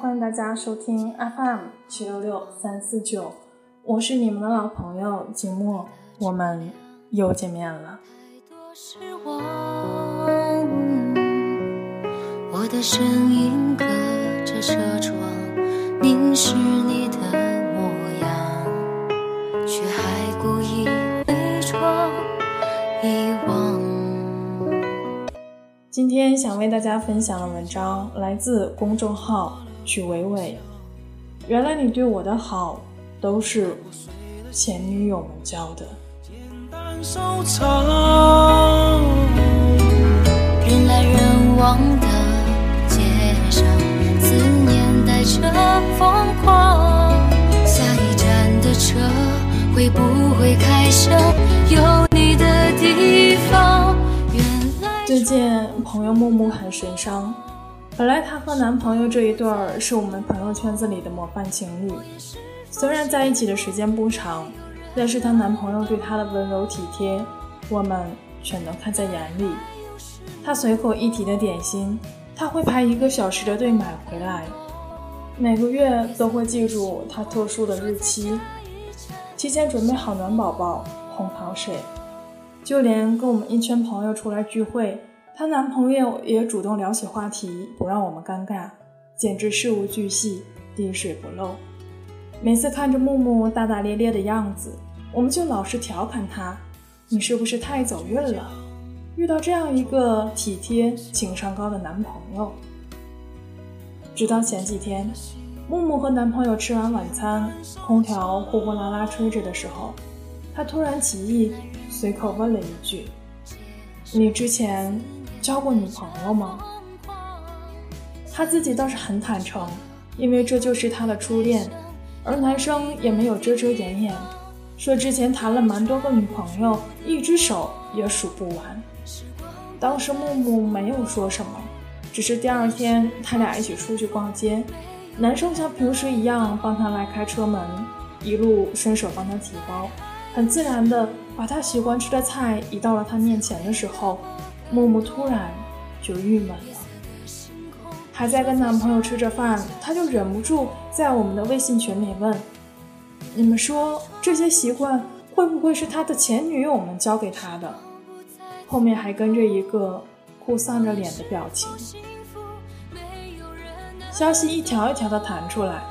欢迎大家收听 FM 七六六三四九，我是你们的老朋友景墨，我们又见面了。我的声音隔着车窗凝视你的模样，却还故意伪装遗忘。今天想为大家分享的文章来自公众号许伟伟。原来你对我的好都是前女友们教的。人来人往的街上，思念带着疯狂。下一站的车会不会开上有你的地方？最近朋友木木很神伤。本来她和男朋友这一对儿是我们朋友圈子里的模范情侣，虽然在一起的时间不长，但是她男朋友对她的温柔体贴，我们全都看在眼里。他随口一提的点心，他会排一个小时的队买回来，每个月都会记住他特殊的日期，提前准备好暖宝宝、红糖水。就连跟我们一圈朋友出来聚会，她男朋友也主动聊起话题，不让我们尴尬，简直事无巨细，滴水不漏。每次看着木木大大咧咧的样子，我们就老是调侃他：“你是不是太走运了，遇到这样一个体贴、情商高的男朋友？”直到前几天，木木和男朋友吃完晚餐，空调呼呼啦啦吹着的时候，她突然起意。随口问了一句：“你之前交过女朋友吗？”他自己倒是很坦诚，因为这就是他的初恋，而男生也没有遮遮掩掩，说之前谈了蛮多个女朋友，一只手也数不完。当时木木没有说什么，只是第二天他俩一起出去逛街，男生像平时一样帮他拉开车门，一路伸手帮他提包。很自然的把他喜欢吃的菜移到了他面前的时候，木木突然就郁闷了。还在跟男朋友吃着饭，他就忍不住在我们的微信群里问：“你们说这些习惯会不会是他的前女友们教给他的？”后面还跟着一个哭丧着脸的表情。消息一条一条的弹出来，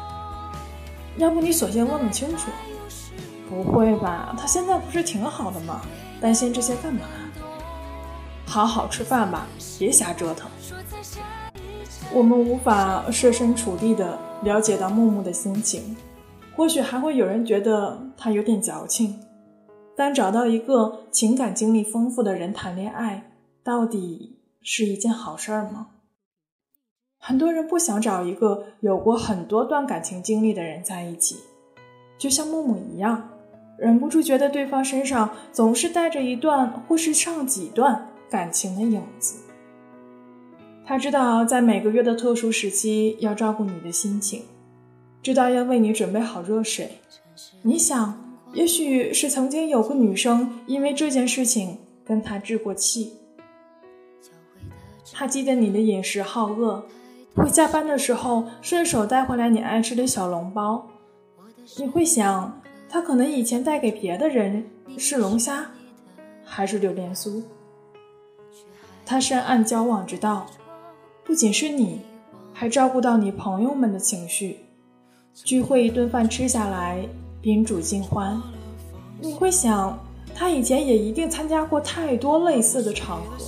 要不你索性问问清楚。不会吧，他现在不是挺好的吗？担心这些干嘛？好好吃饭吧，别瞎折腾。我们无法设身处地的了解到木木的心情，或许还会有人觉得他有点矫情。但找到一个情感经历丰富的人谈恋爱，到底是一件好事儿吗？很多人不想找一个有过很多段感情经历的人在一起，就像木木一样。忍不住觉得对方身上总是带着一段或是上几段感情的影子。他知道在每个月的特殊时期要照顾你的心情，知道要为你准备好热水。你想，也许是曾经有个女生因为这件事情跟他置过气。他记得你的饮食好饿，会加班的时候顺手带回来你爱吃的小笼包。你会想。他可能以前带给别的人是龙虾，还是榴莲酥。他深谙交往之道，不仅是你，还照顾到你朋友们的情绪。聚会一顿饭吃下来，宾主尽欢。你会想，他以前也一定参加过太多类似的场合。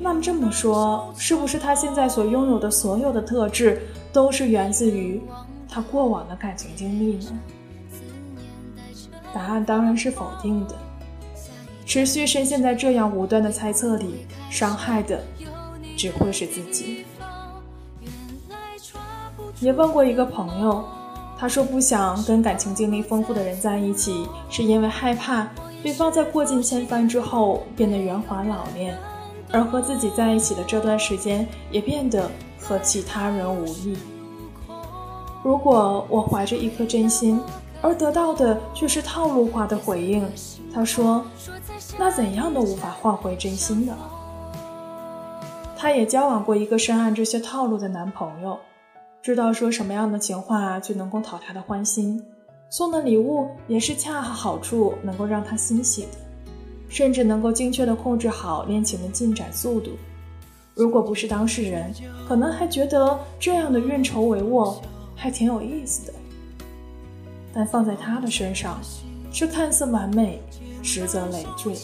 那么这么说，是不是他现在所拥有的所有的特质，都是源自于他过往的感情经历呢？答案当然是否定的。持续深陷在这样无端的猜测里，伤害的只会是自己。也问过一个朋友，他说不想跟感情经历丰富的人在一起，是因为害怕对方在过尽千帆之后变得圆滑老练，而和自己在一起的这段时间也变得和其他人无异。如果我怀着一颗真心。而得到的却是套路化的回应。他说：“那怎样都无法换回真心的。”她也交往过一个深谙这些套路的男朋友，知道说什么样的情话最能够讨她的欢心，送的礼物也是恰好好处能够让她欣喜的，甚至能够精确的控制好恋情的进展速度。如果不是当事人，可能还觉得这样的运筹帷幄还挺有意思的。但放在他的身上，是看似完美，实则累赘。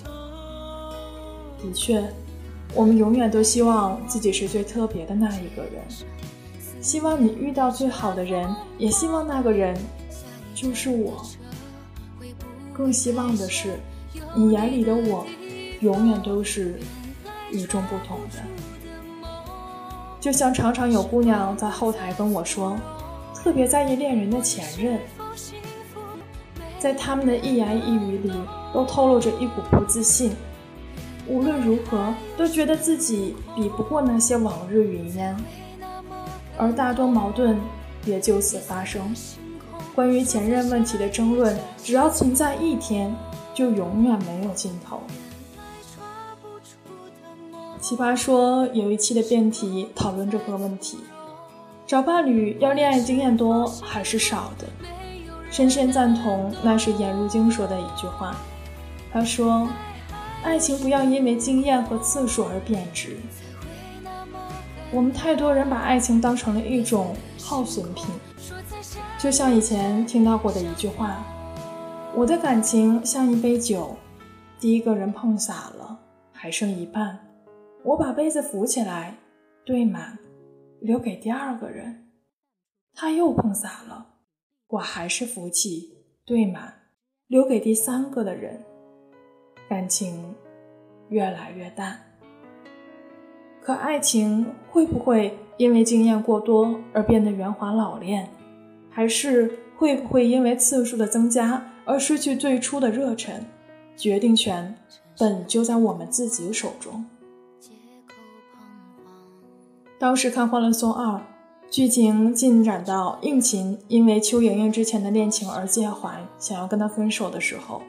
的确，我们永远都希望自己是最特别的那一个人，希望你遇到最好的人，也希望那个人就是我。更希望的是，你眼里的我，永远都是与众不同的。就像常常有姑娘在后台跟我说，特别在意恋人的前任。在他们的一言一语里，都透露着一股不自信。无论如何，都觉得自己比不过那些往日云烟，而大多矛盾也就此发生。关于前任问题的争论，只要存在一天，就永远没有尽头。奇葩说有一期的辩题讨论这个问题：找伴侣要恋爱经验多还是少的？深深赞同那是颜如晶说的一句话。他说：“爱情不要因为经验和次数而贬值。我们太多人把爱情当成了一种耗损品，就像以前听到过的一句话：我的感情像一杯酒，第一个人碰洒了，还剩一半，我把杯子扶起来，兑满，留给第二个人，他又碰洒了。”我还是福气对吗，留给第三个的人，感情越来越淡。可爱情会不会因为经验过多而变得圆滑老练，还是会不会因为次数的增加而失去最初的热忱？决定权本就在我们自己手中。当时看《欢乐颂二》。剧情进展到应勤因为邱莹莹之前的恋情而介怀，想要跟他分手的时候，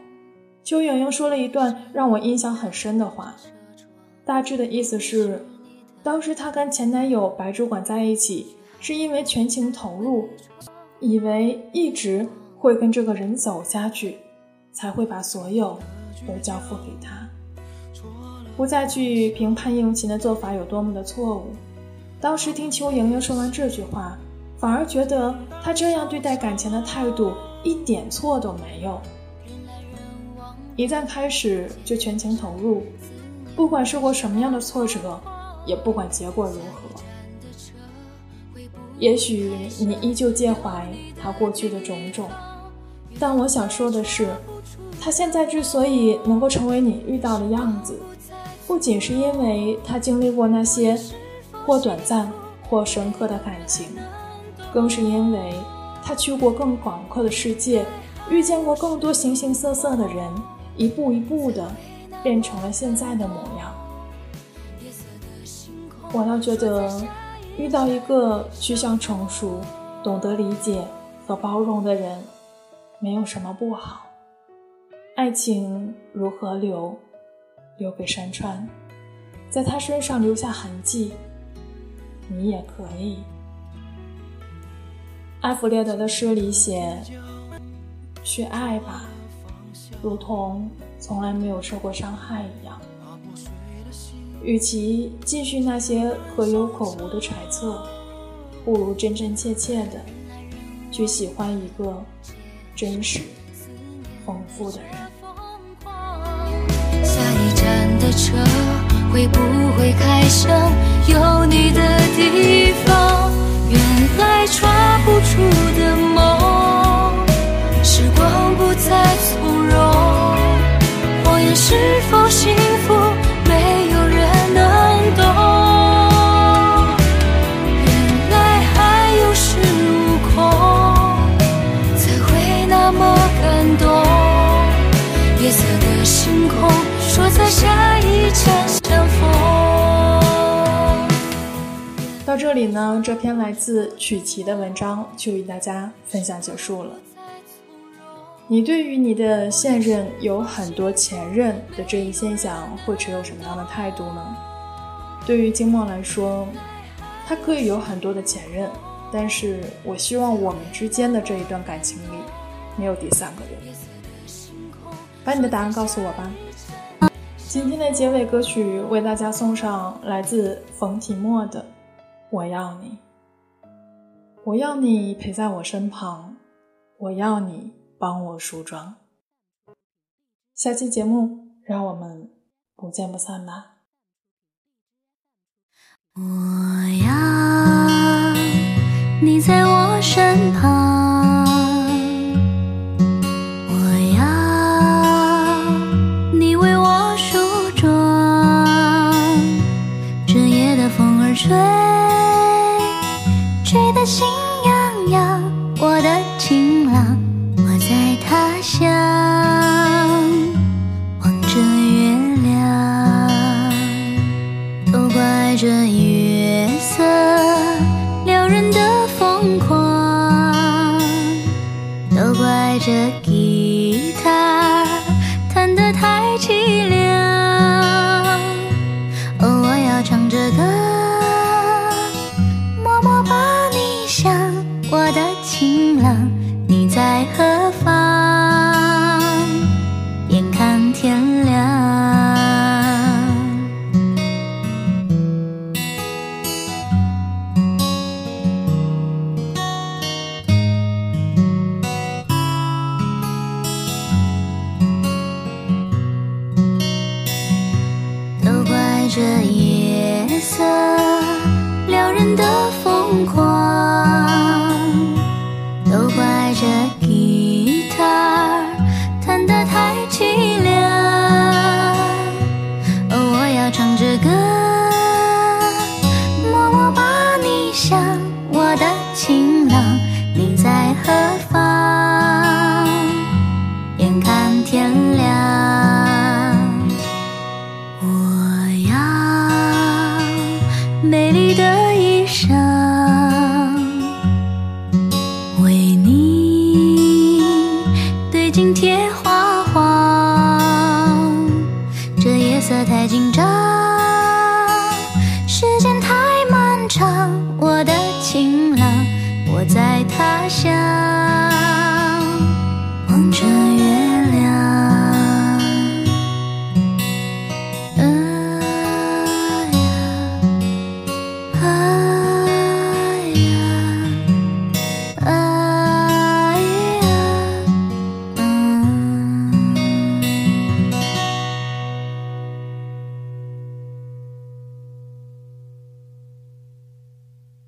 邱莹莹说了一段让我印象很深的话，大致的意思是，当时她跟前男友白主管在一起，是因为全情投入，以为一直会跟这个人走下去，才会把所有都交付给他，不再去评判应勤的做法有多么的错误。当时听邱莹莹说完这句话，反而觉得她这样对待感情的态度一点错都没有。一旦开始就全情投入，不管受过什么样的挫折，也不管结果如何。也许你依旧介怀他过去的种种，但我想说的是，他现在之所以能够成为你遇到的样子，不仅是因为他经历过那些。或短暂，或深刻的感情，更是因为他去过更广阔的世界，遇见过更多形形色色的人，一步一步的变成了现在的模样。我倒觉得，遇到一个趋向成熟、懂得理解和包容的人，没有什么不好。爱情如河流，流给山川，在他身上留下痕迹。你也可以。阿弗列德的诗里写：“去爱吧，如同从来没有受过伤害一样。”与其继续那些可有可无的揣测，不如真真切切的去喜欢一个真实、丰富的人。下一站的车会不会开上有你的？地方，这里呢，这篇来自曲奇的文章就与大家分享结束了。你对于你的现任有很多前任的这一现象，会持有什么样的态度呢？对于金墨来说，他可以有很多的前任，但是我希望我们之间的这一段感情里没有第三个人。把你的答案告诉我吧。今天的结尾歌曲为大家送上来自冯提莫的《我要你》，我要你陪在我身旁，我要你帮我梳妆。下期节目让我们不见不散吧。我要你在我身旁。这一疯狂。都怪这吉他弹得太凄凉。哦，我要唱着歌，默默把你想，我的情郎，你在何方？眼看天亮，我要美丽的